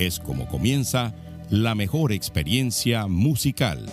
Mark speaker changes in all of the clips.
Speaker 1: es como comienza la mejor experiencia musical.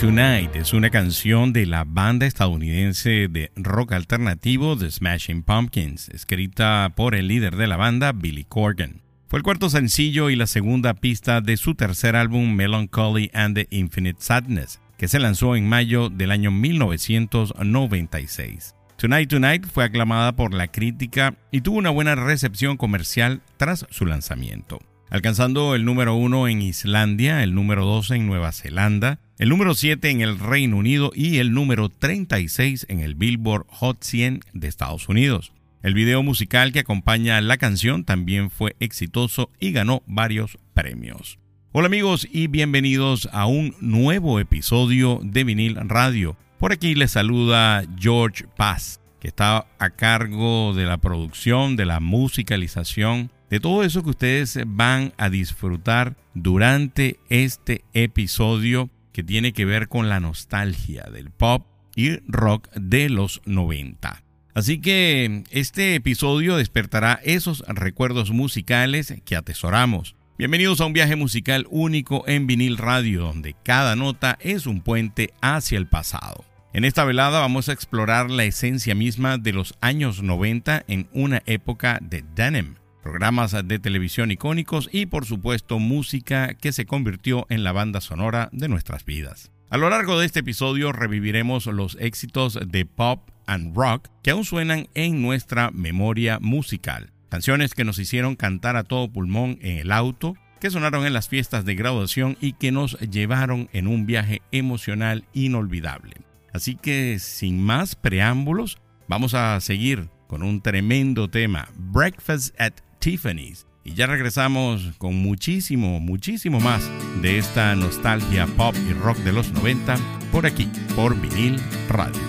Speaker 1: Tonight, es una canción de la banda estadounidense de rock alternativo The Smashing Pumpkins, escrita por el líder de la banda, Billy Corgan.
Speaker 2: Fue el cuarto sencillo y la segunda pista de su tercer álbum Melancholy and the Infinite Sadness, que se lanzó en mayo del año 1996. Tonight Tonight fue aclamada por la crítica y tuvo una buena recepción comercial tras su lanzamiento, alcanzando el número uno en Islandia, el número 2 en Nueva Zelanda, el número 7 en el Reino Unido y el número 36 en el Billboard Hot 100 de Estados Unidos. El video musical que acompaña la canción también fue exitoso y ganó varios premios. Hola amigos y bienvenidos a un nuevo episodio de Vinil Radio. Por aquí les saluda George Paz, que está a cargo de la producción, de la musicalización, de todo eso que ustedes van a disfrutar durante este episodio que tiene que ver con la nostalgia del pop y rock de los 90. Así que este episodio despertará esos recuerdos musicales que atesoramos. Bienvenidos a un viaje musical único en vinil radio, donde cada nota es un puente hacia el pasado. En esta velada vamos a explorar la esencia misma de los años 90 en una época de denim, programas de televisión icónicos y por supuesto música que se convirtió en la banda sonora de nuestras vidas. A lo largo de este episodio reviviremos los éxitos de pop and rock que aún suenan en nuestra memoria musical. Canciones que nos hicieron cantar a todo pulmón en el auto, que sonaron en las fiestas de graduación y que nos llevaron en un viaje emocional inolvidable. Así que sin más preámbulos, vamos a seguir con un tremendo tema, Breakfast at Tiffany's. Y ya regresamos con muchísimo, muchísimo más de esta nostalgia pop y rock de los 90 por aquí, por vinil radio.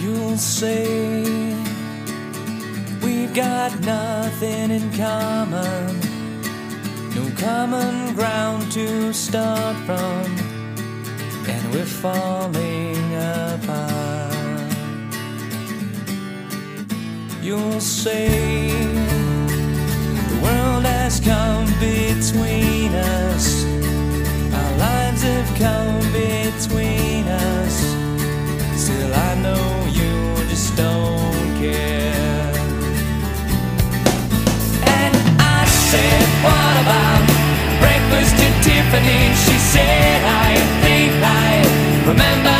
Speaker 3: You'll say we've got nothing in common, no common ground to start from. and we're falling apart. You'll say the world has come between us, our lives have come between us. Still, I know you just don't care. And I said, What about breakfast at Tiffany? She said, I Remember the film,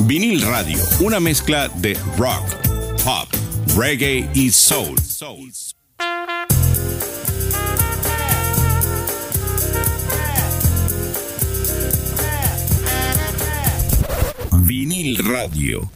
Speaker 2: Vinil Radio, una mezcla de rock, pop, reggae y soul. Vinil Radio.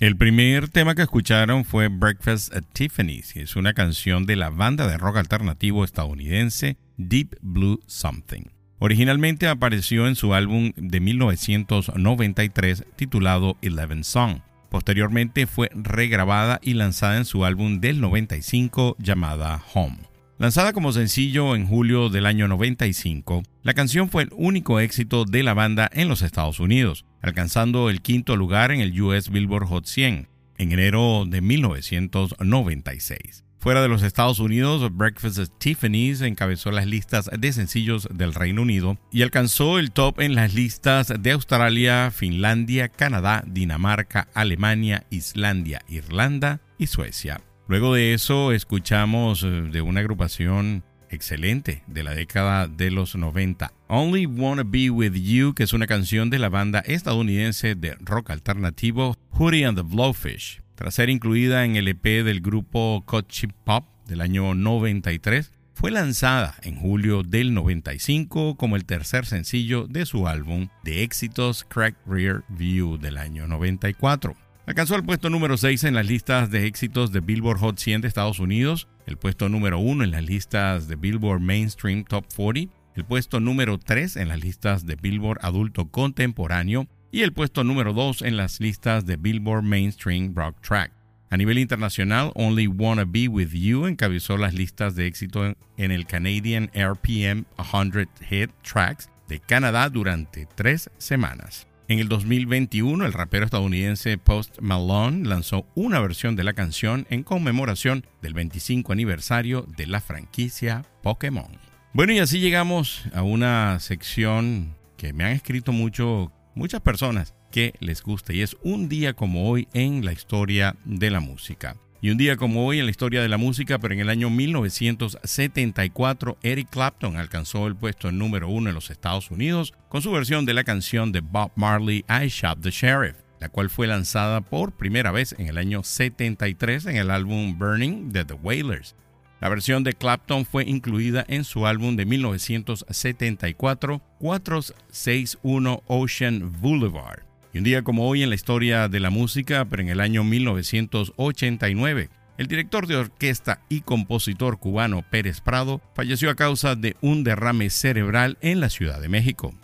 Speaker 2: El primer tema que escucharon fue Breakfast at Tiffany's, que es una canción de la banda de rock alternativo estadounidense Deep Blue Something. Originalmente apareció en su álbum de 1993 titulado Eleven Song. Posteriormente fue regrabada y lanzada en su álbum del 95 llamada Home. Lanzada como sencillo en julio del año 95, la canción fue el único éxito de la banda en los Estados Unidos, alcanzando el quinto lugar en el US Billboard Hot 100 en enero de 1996. Fuera de los Estados Unidos, Breakfast at Tiffany's encabezó las listas de sencillos del Reino Unido y alcanzó el top en las listas de Australia, Finlandia, Canadá, Dinamarca, Alemania, Islandia, Irlanda y Suecia. Luego de eso escuchamos eh, de una agrupación excelente de la década de los 90, Only Wanna Be With You, que es una canción de la banda estadounidense de rock alternativo Hootie and the Blowfish. Tras ser incluida en el EP del grupo Cut Chip Pop del año 93, fue lanzada en julio del 95 como el tercer sencillo de su álbum de éxitos Crack Rear View del año 94. Alcanzó el puesto número 6 en las listas de éxitos de Billboard Hot 100 de Estados Unidos, el puesto número 1 en las listas de Billboard Mainstream Top 40, el puesto número 3 en las listas de Billboard Adulto Contemporáneo y el puesto número 2 en las listas de Billboard Mainstream Rock Track. A nivel internacional, Only Wanna Be With You encabezó las listas de éxito en el Canadian RPM 100 Hit Tracks de Canadá durante tres semanas. En el 2021, el rapero estadounidense Post Malone lanzó una versión de la canción en conmemoración del 25 aniversario de la franquicia Pokémon. Bueno, y así llegamos a una sección que me han escrito mucho muchas personas que les gusta y es un día como hoy en la historia de la música. Y un día como hoy en la historia de la música, pero en el año 1974, Eric Clapton alcanzó el puesto número uno en los Estados Unidos con su versión de la canción de Bob Marley, I Shot the Sheriff, la cual fue lanzada por primera vez en el año 73 en el álbum Burning de The Wailers. La versión de Clapton fue incluida en su álbum de 1974, 461 Ocean Boulevard. Y un día como hoy en la historia de la música, pero en el año 1989, el director de orquesta y compositor cubano Pérez Prado falleció a causa de un derrame cerebral en la Ciudad de México.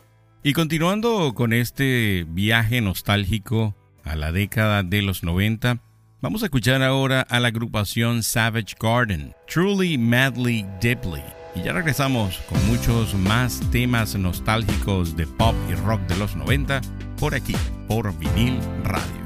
Speaker 2: Y continuando con este viaje nostálgico a la década de los 90, Vamos a escuchar ahora a la agrupación Savage Garden, Truly Madly Deeply. Y ya regresamos con muchos más temas nostálgicos de pop y rock de los 90 por aquí, por vinil radio.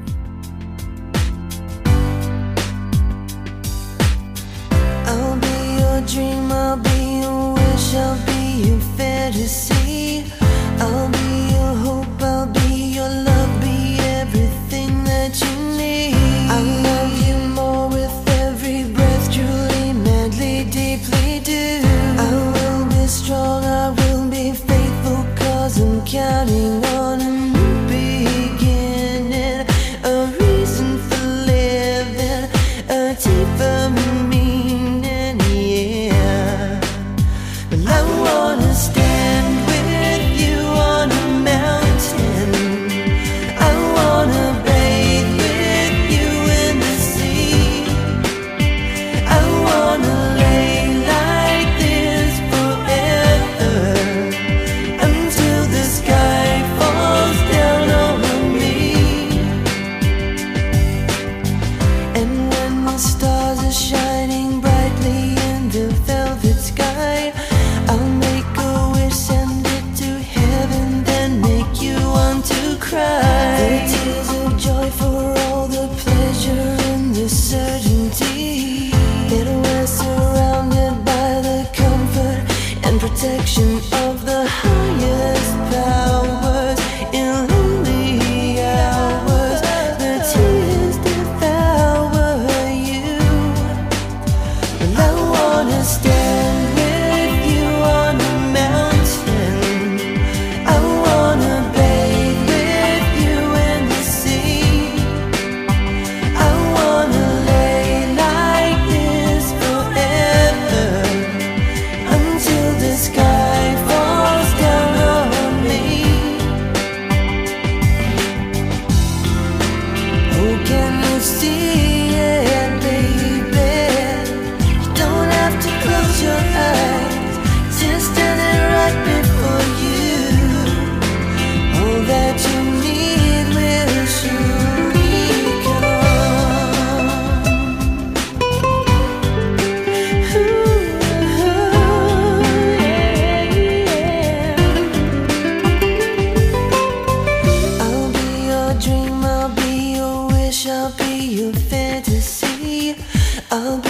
Speaker 4: Oh.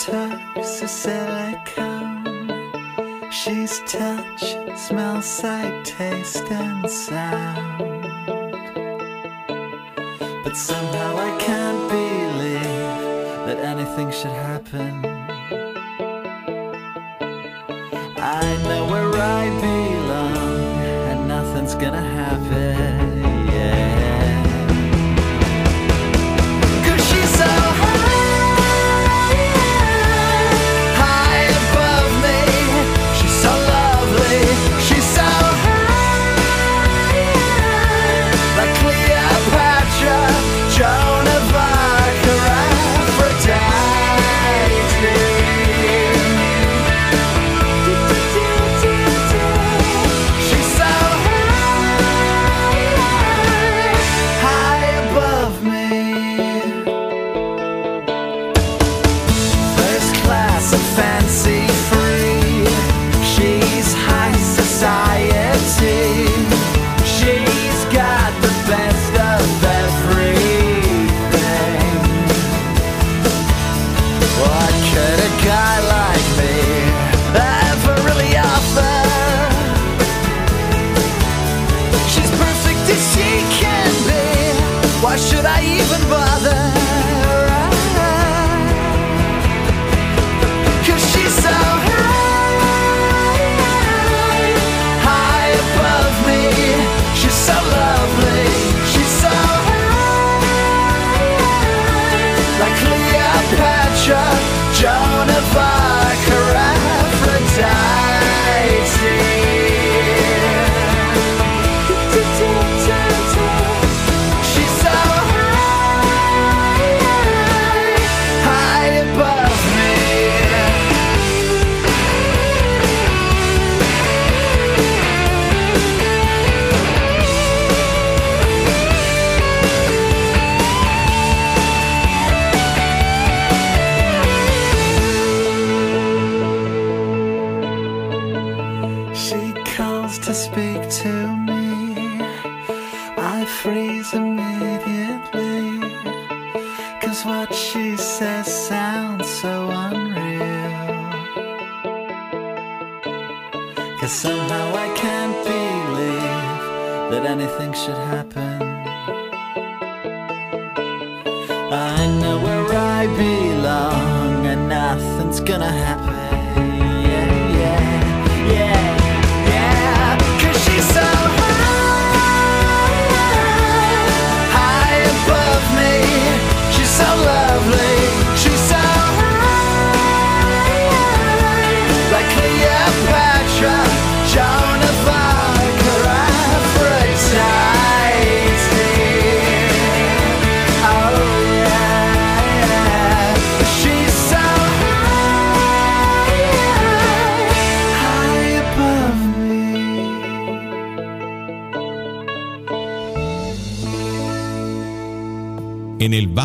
Speaker 4: Touch of silicone. She's touch, smell, sight, taste, and sound. But somehow I can't believe that anything should happen. I know where I belong, and nothing's gonna happen.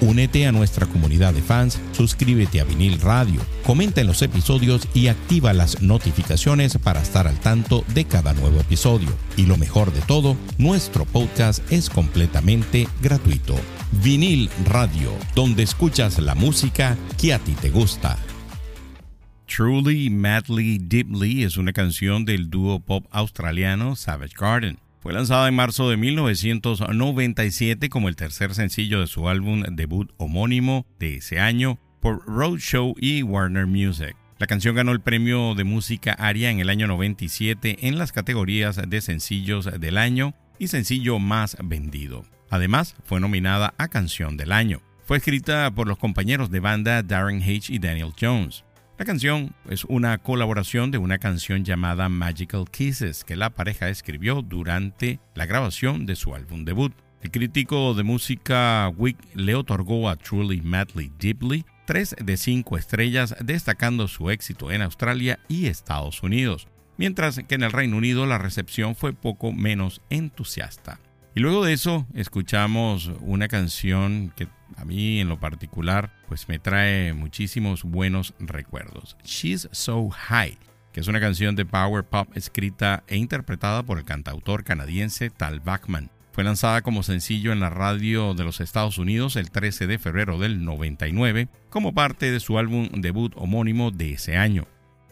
Speaker 2: Únete a nuestra comunidad de fans, suscríbete a Vinil Radio, comenta en los episodios y activa las notificaciones para estar al tanto de cada nuevo episodio. Y lo mejor de todo, nuestro podcast es completamente gratuito. Vinil Radio, donde escuchas la música que a ti te gusta. Truly, Madly, Deeply es una canción del dúo pop australiano Savage Garden. Fue lanzada en marzo de 1997 como el tercer sencillo de su álbum debut homónimo de ese año por Roadshow y Warner Music. La canción ganó el premio de música ARIA en el año 97 en las categorías de sencillos del año y sencillo más vendido. Además, fue nominada a Canción del Año. Fue escrita por los compañeros de banda Darren H. y Daniel Jones. La canción es una colaboración de una canción llamada Magical Kisses que la pareja escribió durante la grabación de su álbum debut. El crítico de música Wick le otorgó a Truly Madly Deeply tres de cinco estrellas, destacando su éxito en Australia y Estados Unidos, mientras que en el Reino Unido la recepción fue poco menos entusiasta. Y luego de eso escuchamos una canción que a mí en lo particular pues me trae muchísimos buenos recuerdos. She's So High, que es una canción de power pop escrita e interpretada por el cantautor canadiense Tal Bachman. Fue lanzada como sencillo en la radio de los Estados Unidos el 13 de febrero del 99 como parte de su álbum debut homónimo de ese año.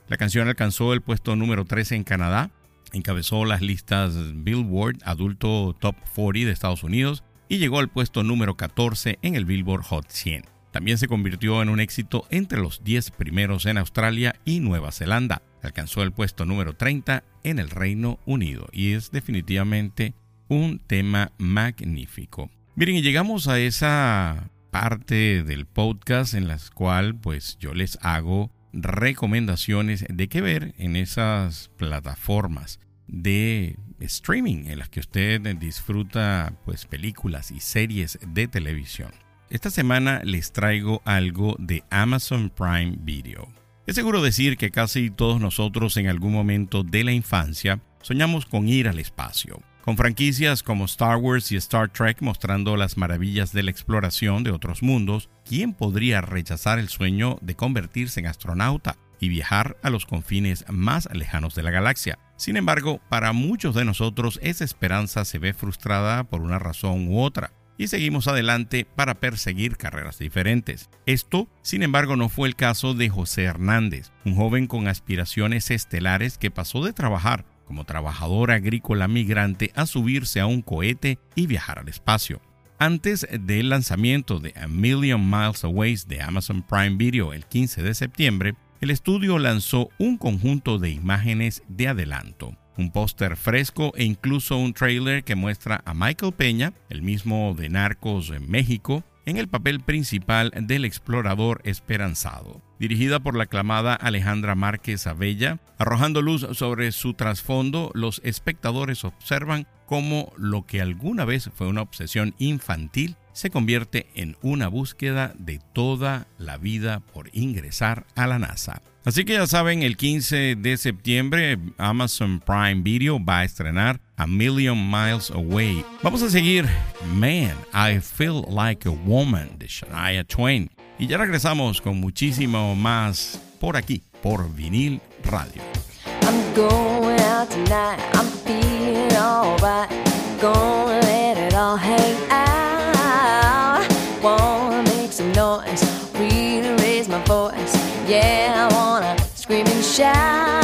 Speaker 2: La canción alcanzó el puesto número 13 en Canadá encabezó las listas Billboard Adulto Top 40 de Estados Unidos y llegó al puesto número 14 en el Billboard Hot 100. También se convirtió en un éxito entre los 10 primeros en Australia y Nueva Zelanda. Alcanzó el puesto número 30 en el Reino Unido y es definitivamente un tema magnífico. Miren, y llegamos a esa parte del podcast en la cual pues yo les hago recomendaciones de qué ver en esas plataformas de streaming en las que usted disfruta pues películas y series de televisión. Esta semana les traigo algo de Amazon Prime Video. Es seguro decir que casi todos nosotros en algún momento de la infancia soñamos con ir al espacio con franquicias como Star Wars y Star Trek mostrando las maravillas de la exploración de otros mundos, ¿quién podría rechazar el sueño de convertirse en astronauta y viajar a los confines más lejanos de la galaxia? Sin embargo, para muchos de nosotros esa esperanza se ve frustrada por una razón u otra y seguimos adelante para perseguir carreras diferentes. Esto, sin embargo, no fue el caso de José Hernández, un joven con aspiraciones estelares que pasó de trabajar como trabajador agrícola migrante a subirse a un cohete y viajar al espacio. Antes del lanzamiento de A Million Miles Away de Amazon Prime Video el 15 de septiembre, el estudio lanzó un conjunto de imágenes de adelanto, un póster fresco e incluso un trailer que muestra a Michael Peña, el mismo de Narcos en México, en el papel principal del explorador esperanzado. Dirigida por la aclamada Alejandra Márquez Abella, arrojando luz sobre su trasfondo, los espectadores observan cómo lo que alguna vez fue una obsesión infantil se convierte en una búsqueda de toda la vida por ingresar a la NASA. Así que ya saben, el 15 de septiembre Amazon Prime Video va a estrenar A Million Miles Away. Vamos a seguir Man, I Feel Like a Woman de Shania Twain. Y ya regresamos con muchísimo más por aquí, por Vinil Radio.
Speaker 5: I'm going out tonight. I'm feeling alright. Gonna let it all hang out. Wanna make some noise. Really raise my voice. Yeah, I wanna scream and shout.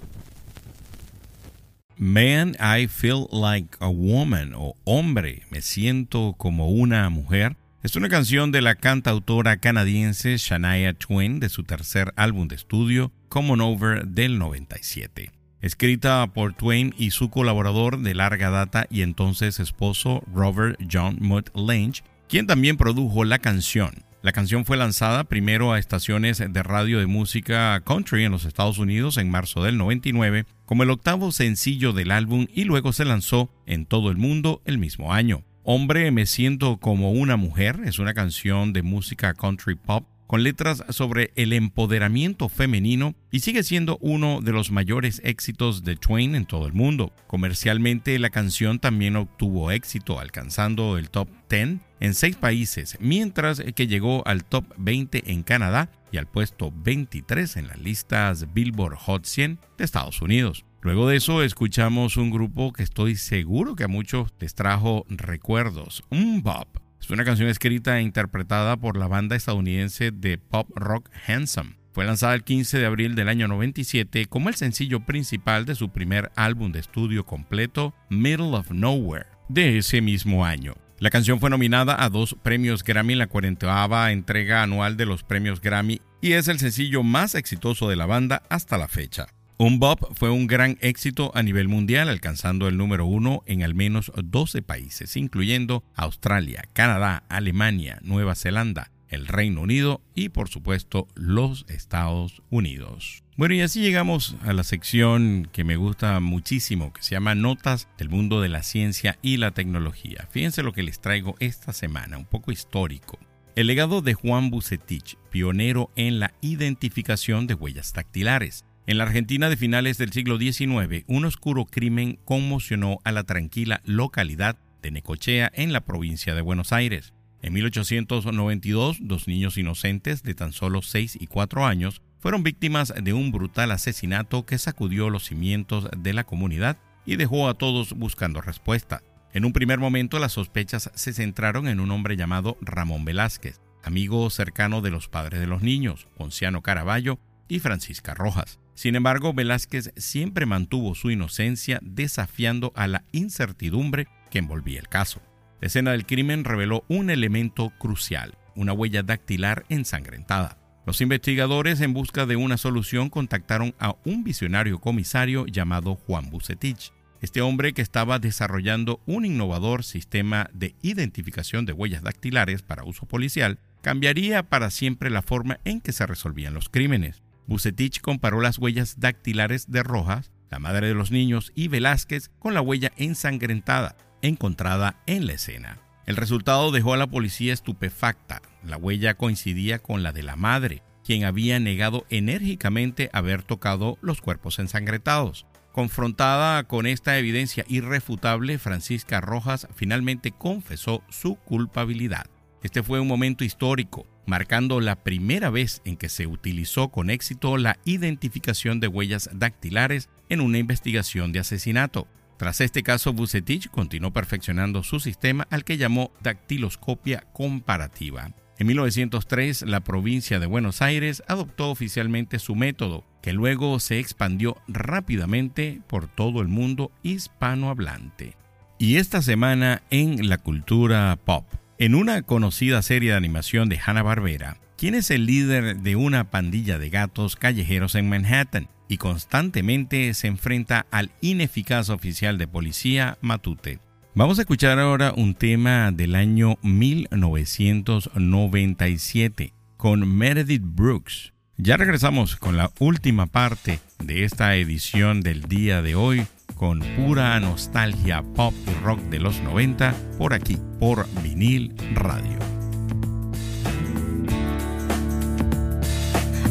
Speaker 2: Man, I Feel Like a Woman o Hombre, me siento como una mujer. Es una canción de la cantautora canadiense Shania Twain de su tercer álbum de estudio, Common Over del 97. Escrita por Twain y su colaborador de larga data y entonces esposo Robert John Mutt Lange, quien también produjo la canción. La canción fue lanzada primero a estaciones de radio de música country en los Estados Unidos en marzo del 99 como el octavo sencillo del álbum y luego se lanzó en todo el mundo el mismo año. Hombre, me siento como una mujer es una canción de música country pop con letras sobre el empoderamiento femenino y sigue siendo uno de los mayores éxitos de Twain en todo el mundo. Comercialmente la canción también obtuvo éxito alcanzando el top 10 en seis países, mientras que llegó al top 20 en Canadá y al puesto 23 en las listas Billboard Hot 100 de Estados Unidos. Luego de eso escuchamos un grupo que estoy seguro que a muchos les trajo recuerdos, un Bob. Una canción escrita e interpretada por la banda estadounidense de pop rock Handsome. Fue lanzada el 15 de abril del año 97 como el sencillo principal de su primer álbum de estudio completo, Middle of Nowhere, de ese mismo año. La canción fue nominada a dos premios Grammy en la 40 entrega anual de los premios Grammy y es el sencillo más exitoso de la banda hasta la fecha. Un Bob fue un gran éxito a nivel mundial, alcanzando el número uno en al menos 12 países, incluyendo Australia, Canadá, Alemania, Nueva Zelanda, el Reino Unido y por supuesto los Estados Unidos. Bueno, y así llegamos a la sección que me gusta muchísimo, que se llama Notas del mundo de la ciencia y la tecnología. Fíjense lo que les traigo esta semana, un poco histórico. El legado de Juan Bucetich, pionero en la identificación de huellas dactilares. En la Argentina de finales del siglo XIX, un oscuro crimen conmocionó a la tranquila localidad de Necochea en la provincia de Buenos Aires. En 1892, dos niños inocentes de tan solo 6 y 4 años fueron víctimas de un brutal asesinato que sacudió los cimientos de la comunidad y dejó a todos buscando respuesta. En un primer momento las sospechas se centraron en un hombre llamado Ramón Velázquez, amigo cercano de los padres de los niños, Ponciano Caraballo y Francisca Rojas. Sin embargo, Velázquez siempre mantuvo su inocencia desafiando a la incertidumbre que envolvía el caso. La escena del crimen reveló un elemento crucial, una huella dactilar ensangrentada. Los investigadores en busca de una solución contactaron a un visionario comisario llamado Juan Bucetich. Este hombre que estaba desarrollando un innovador sistema de identificación de huellas dactilares para uso policial cambiaría para siempre la forma en que se resolvían los crímenes. Bucetich comparó las huellas dactilares de Rojas, la madre de los niños, y Velázquez con la huella ensangrentada encontrada en la escena. El resultado dejó a la policía estupefacta. La huella coincidía con la de la madre, quien había negado enérgicamente haber tocado los cuerpos ensangrentados. Confrontada con esta evidencia irrefutable, Francisca Rojas finalmente confesó su culpabilidad. Este fue un momento histórico marcando la primera vez en que se utilizó con éxito la identificación de huellas dactilares en una investigación de asesinato. Tras este caso, Bucetich continuó perfeccionando su sistema al que llamó dactiloscopia comparativa. En 1903, la provincia de Buenos Aires adoptó oficialmente su método, que luego se expandió rápidamente por todo el mundo hispanohablante. Y esta semana en la cultura pop. En una conocida serie de animación de Hanna-Barbera, quien es el líder de una pandilla de gatos callejeros en Manhattan y constantemente se enfrenta al ineficaz oficial de policía Matute. Vamos a escuchar ahora un tema del año 1997 con Meredith Brooks. Ya regresamos con la última parte de esta edición del día de hoy con pura nostalgia pop y rock de los 90 por aquí, por vinil radio.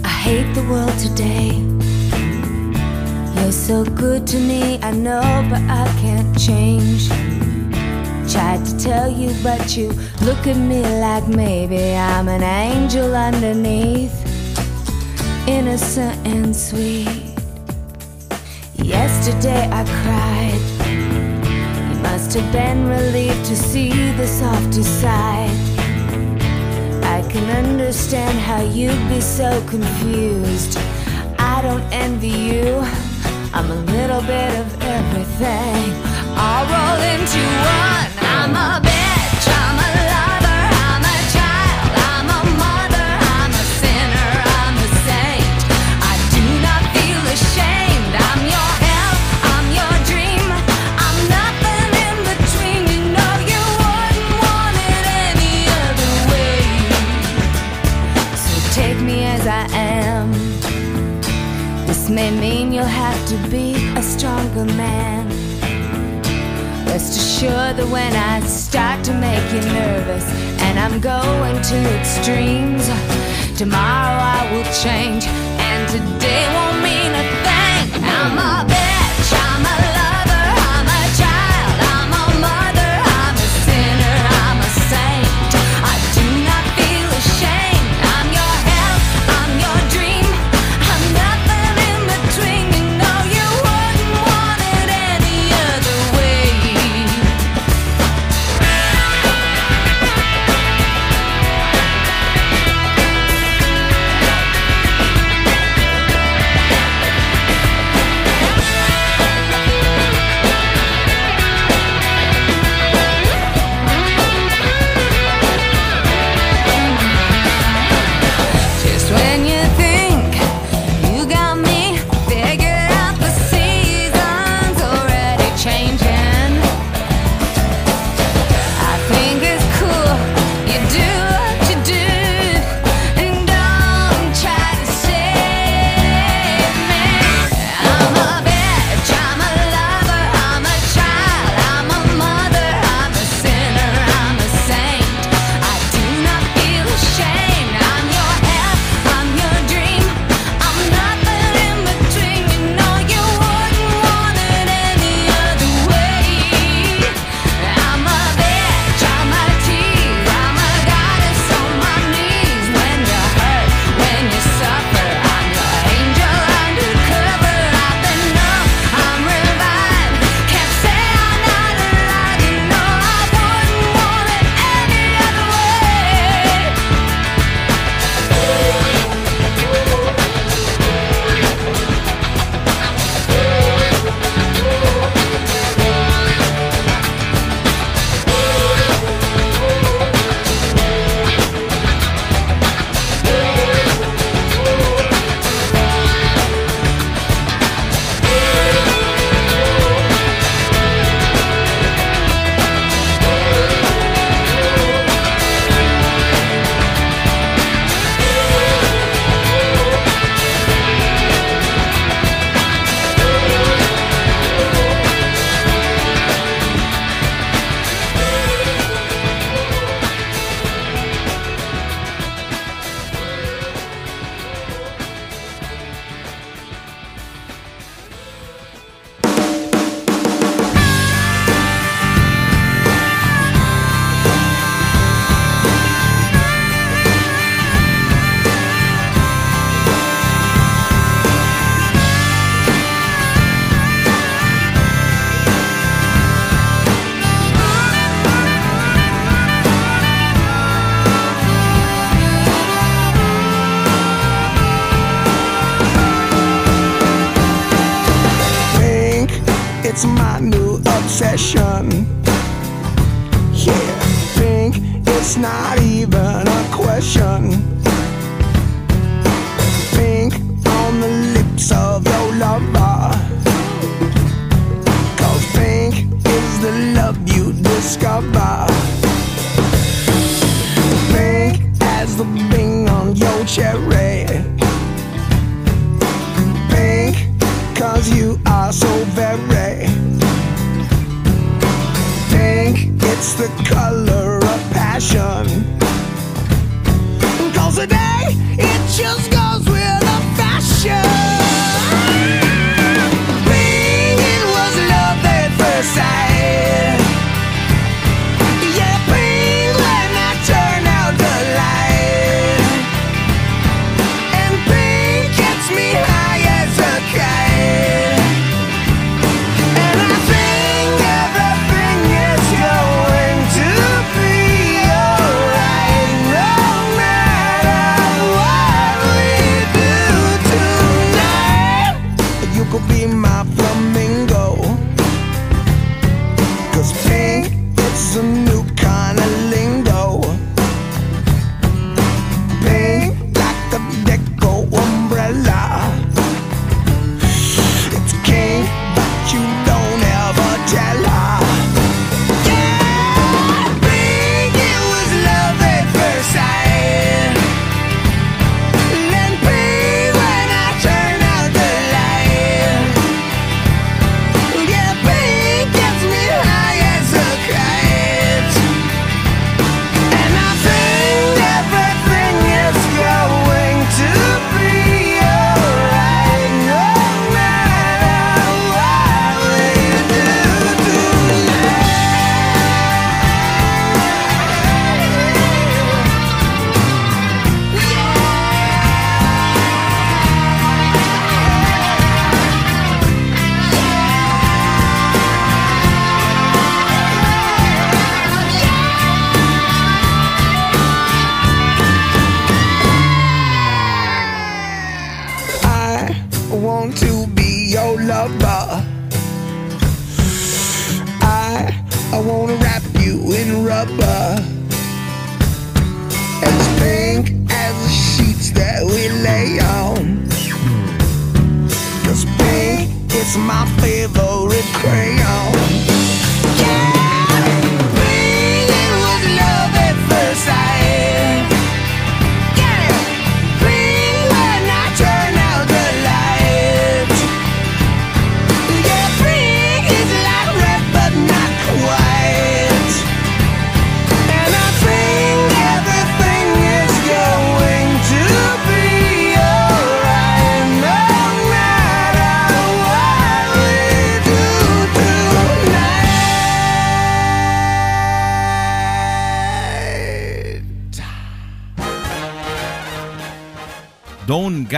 Speaker 5: I hate the world today. You're so good to me, I know, but I can't change. Tried to tell you, but you look at me like maybe I'm an angel underneath, innocent and sweet. Yesterday I cried. You must have been relieved to see the softer side. I can understand how you'd be so confused. I don't envy you. I'm a little bit of everything. I'll roll into one. I'm a have to be a stronger man. Rest assured that when I start to make you nervous and I'm going to extremes, tomorrow I will change and today won't mean a thing. I'm a the thing on your
Speaker 6: cherry.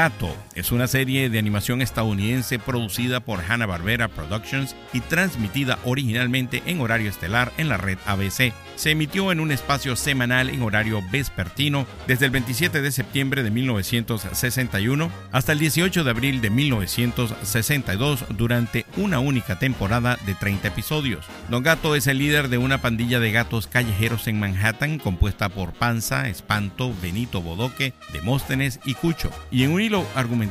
Speaker 2: Gato es una serie de animación estadounidense producida por Hanna-Barbera Productions y transmitida originalmente en horario estelar en la red ABC. Se emitió en un espacio semanal en horario vespertino desde el 27 de septiembre de 1961 hasta el 18 de abril de 1962 durante una única temporada de 30 episodios. Don Gato es el líder de una pandilla de gatos callejeros en Manhattan compuesta por Panza, Espanto, Benito Bodoque, Demóstenes y Cucho. Y en un hilo argumental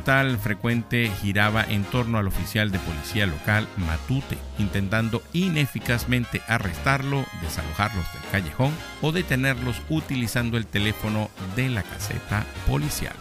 Speaker 2: frecuente giraba en torno al oficial de policía local Matute, intentando ineficazmente arrestarlo, desalojarlos del callejón o detenerlos utilizando el teléfono de la caseta policial.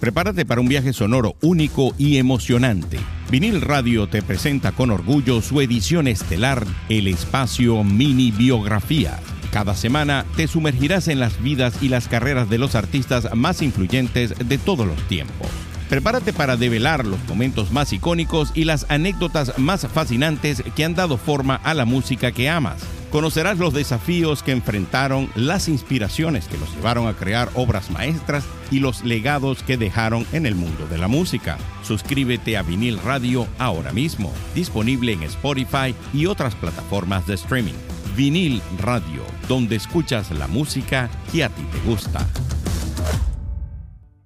Speaker 2: Prepárate para un viaje sonoro único y emocionante. Vinil Radio te presenta con orgullo su edición estelar, El Espacio Mini Biografía. Cada semana te sumergirás en las vidas y las carreras de los artistas más influyentes de todos los tiempos. Prepárate para develar los momentos más icónicos y las anécdotas más fascinantes que han dado forma a la música que amas. Conocerás los desafíos que enfrentaron, las inspiraciones que los llevaron a crear obras maestras y los legados que dejaron en el mundo de la música. Suscríbete a Vinil Radio ahora mismo, disponible en Spotify y otras plataformas de streaming. Vinil Radio, donde escuchas la música que a ti te gusta.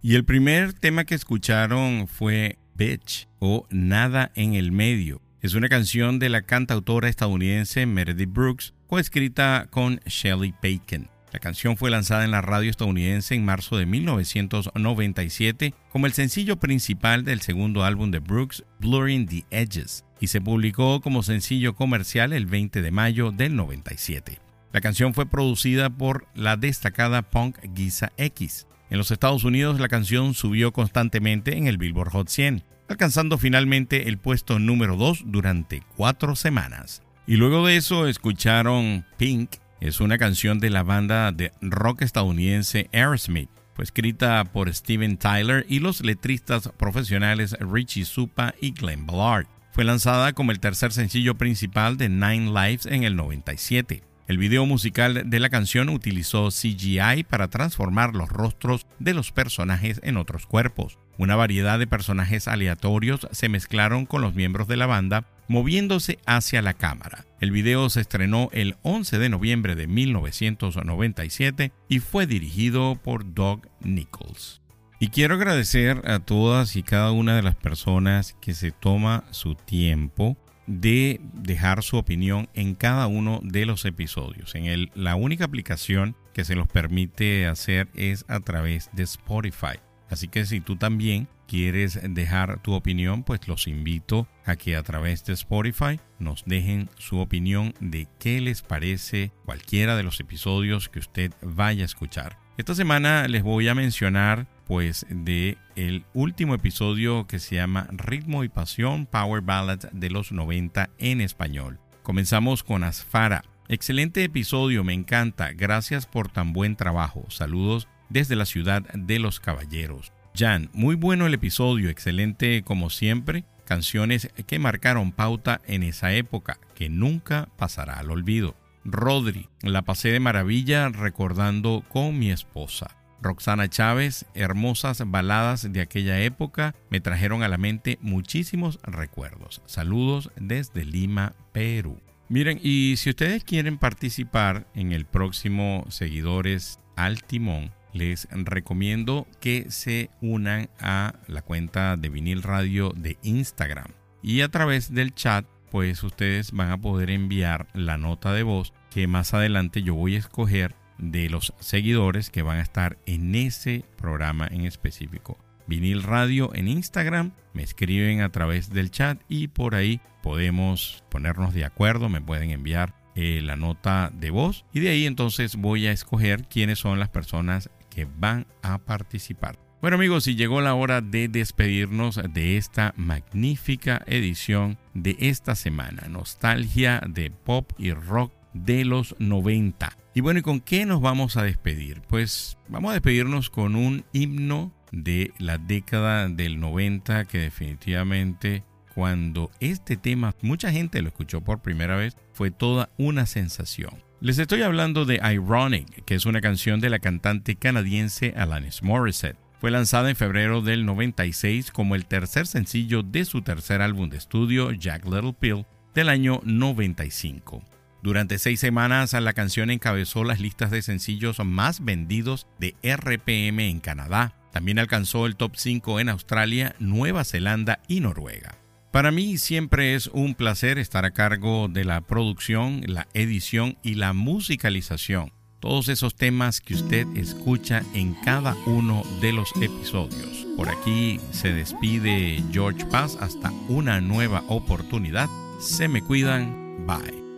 Speaker 2: Y el primer tema que escucharon fue Bitch o Nada en el Medio. Es una canción de la cantautora estadounidense Meredith Brooks, coescrita con Shelley Bacon. La canción fue lanzada en la radio estadounidense en marzo de 1997 como el sencillo principal del segundo álbum de Brooks, Blurring the Edges, y se publicó como sencillo comercial el 20 de mayo del 97. La canción fue producida por la destacada punk Giza X. En los Estados Unidos la canción subió constantemente en el Billboard Hot 100, alcanzando finalmente el puesto número 2 durante cuatro semanas. Y luego de eso escucharon Pink, es una canción de la banda de rock estadounidense Aerosmith. Fue escrita por Steven Tyler y los letristas profesionales Richie Supa y Glenn Ballard. Fue lanzada como el tercer sencillo principal de Nine Lives en el 97. El video musical de la canción utilizó CGI para transformar los rostros de los personajes en otros cuerpos. Una variedad de personajes aleatorios se mezclaron con los miembros de la banda, moviéndose hacia la cámara. El video se estrenó el 11 de noviembre de 1997 y fue dirigido por Doug Nichols. Y quiero agradecer a todas y cada una de las personas que se toma su tiempo de dejar su opinión en cada uno de los episodios. En el, la única aplicación que se los permite hacer es a través de Spotify. Así que si tú también quieres dejar tu opinión, pues los invito a que a través de Spotify nos dejen su opinión de qué les parece cualquiera de los episodios que usted vaya a escuchar. Esta semana les voy a mencionar pues de el último episodio que se llama Ritmo y Pasión Power Ballads de los 90 en español. Comenzamos con Asfara. Excelente episodio, me encanta. Gracias por tan buen trabajo. Saludos desde la ciudad de los caballeros. Jan, muy bueno el episodio, excelente como siempre. Canciones que marcaron pauta en esa época, que nunca pasará al olvido. Rodri, la pasé de maravilla recordando con mi esposa. Roxana Chávez, hermosas baladas de aquella época me trajeron a la mente muchísimos recuerdos. Saludos desde Lima, Perú. Miren, y si ustedes quieren participar en el próximo Seguidores al Timón, les recomiendo que se unan a la cuenta de vinil radio de Instagram. Y a través del chat, pues ustedes van a poder enviar la nota de voz que más adelante yo voy a escoger de los seguidores que van a estar en ese programa en específico. Vinil Radio en Instagram, me escriben a través del chat y por ahí podemos ponernos de acuerdo, me pueden enviar eh, la nota de voz y de ahí entonces voy a escoger quiénes son las personas que van a participar. Bueno amigos, y llegó la hora de despedirnos de esta magnífica edición de esta semana, nostalgia de pop y rock de los 90. Y bueno, ¿y con qué nos vamos a despedir? Pues vamos a despedirnos con un himno de la década del 90 que definitivamente cuando este tema mucha gente lo escuchó por primera vez fue toda una sensación. Les estoy hablando de Ironic, que es una canción de la cantante canadiense Alanis Morissette. Fue lanzada en febrero del 96 como el tercer sencillo de su tercer álbum de estudio, Jack Little Pill, del año 95. Durante seis semanas la canción encabezó las listas de sencillos más vendidos de RPM en Canadá. También alcanzó el top 5 en Australia, Nueva Zelanda y Noruega. Para mí siempre es un placer estar a cargo de la producción, la edición y la musicalización. Todos esos temas que usted escucha en cada uno de los episodios. Por aquí se despide George Paz hasta una nueva oportunidad. Se me cuidan. Bye.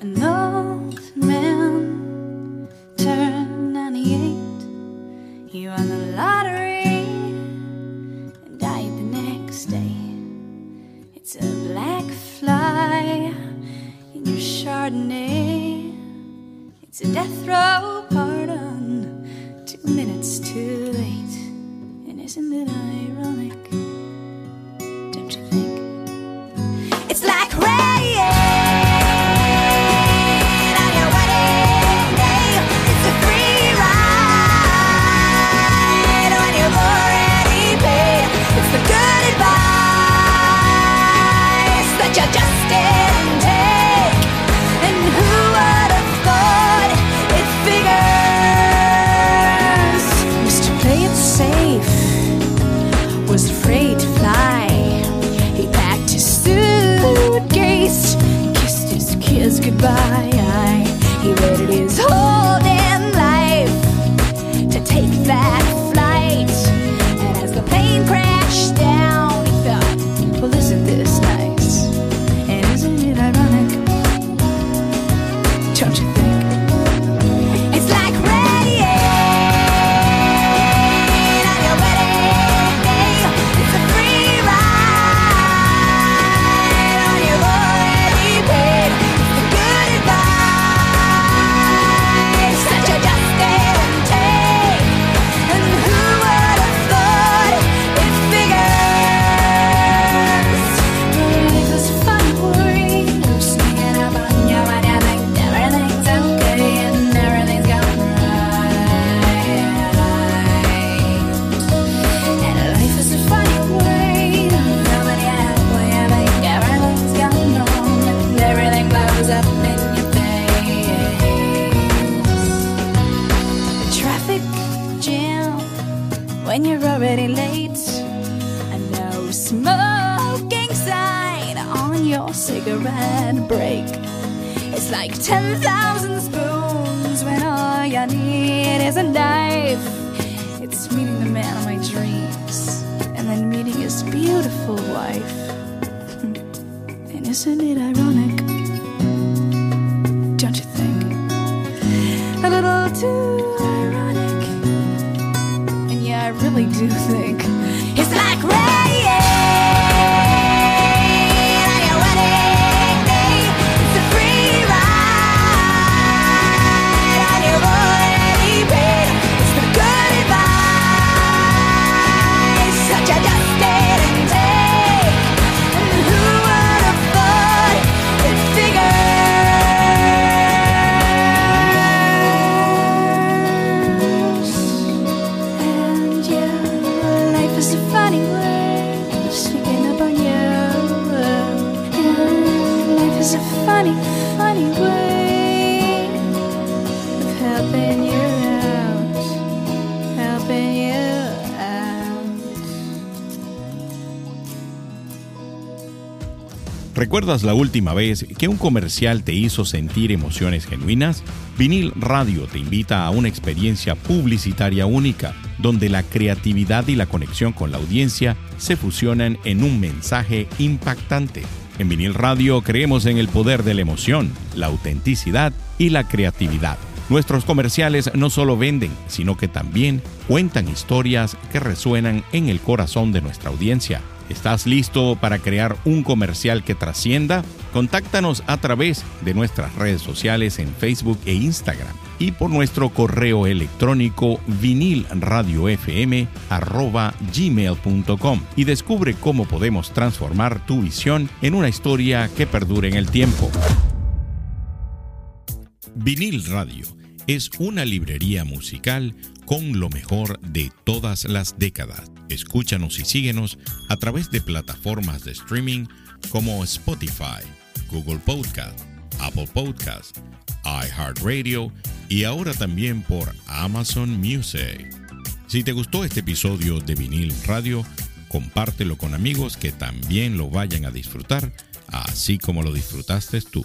Speaker 5: An old man turned 98. He won the lottery and died the next day. It's a black fly in your Chardonnay. It's a death row pardon, two minutes too late. And isn't it ironic? Don't you think? It's like rain.
Speaker 2: ¿Recuerdas la última vez que un comercial te hizo sentir emociones genuinas? Vinil Radio te invita a una experiencia publicitaria única, donde la creatividad y la conexión con la audiencia se fusionan en un mensaje impactante. En Vinil Radio creemos en el poder de la emoción, la autenticidad y la creatividad. Nuestros comerciales no solo venden, sino que también cuentan historias que resuenan en el corazón de nuestra audiencia. ¿Estás listo para crear un comercial que trascienda? Contáctanos a través de nuestras redes sociales en Facebook e Instagram y por nuestro correo electrónico vinilradiofm@gmail.com y descubre cómo podemos transformar tu visión en una historia que perdure en el tiempo. Vinil Radio es una librería musical con lo mejor de todas las décadas. Escúchanos y síguenos a través de plataformas de streaming como Spotify, Google Podcast, Apple Podcast, iHeartRadio y ahora también por Amazon Music. Si te gustó este episodio de Vinil Radio, compártelo con amigos que también lo vayan a disfrutar, así como lo disfrutaste tú.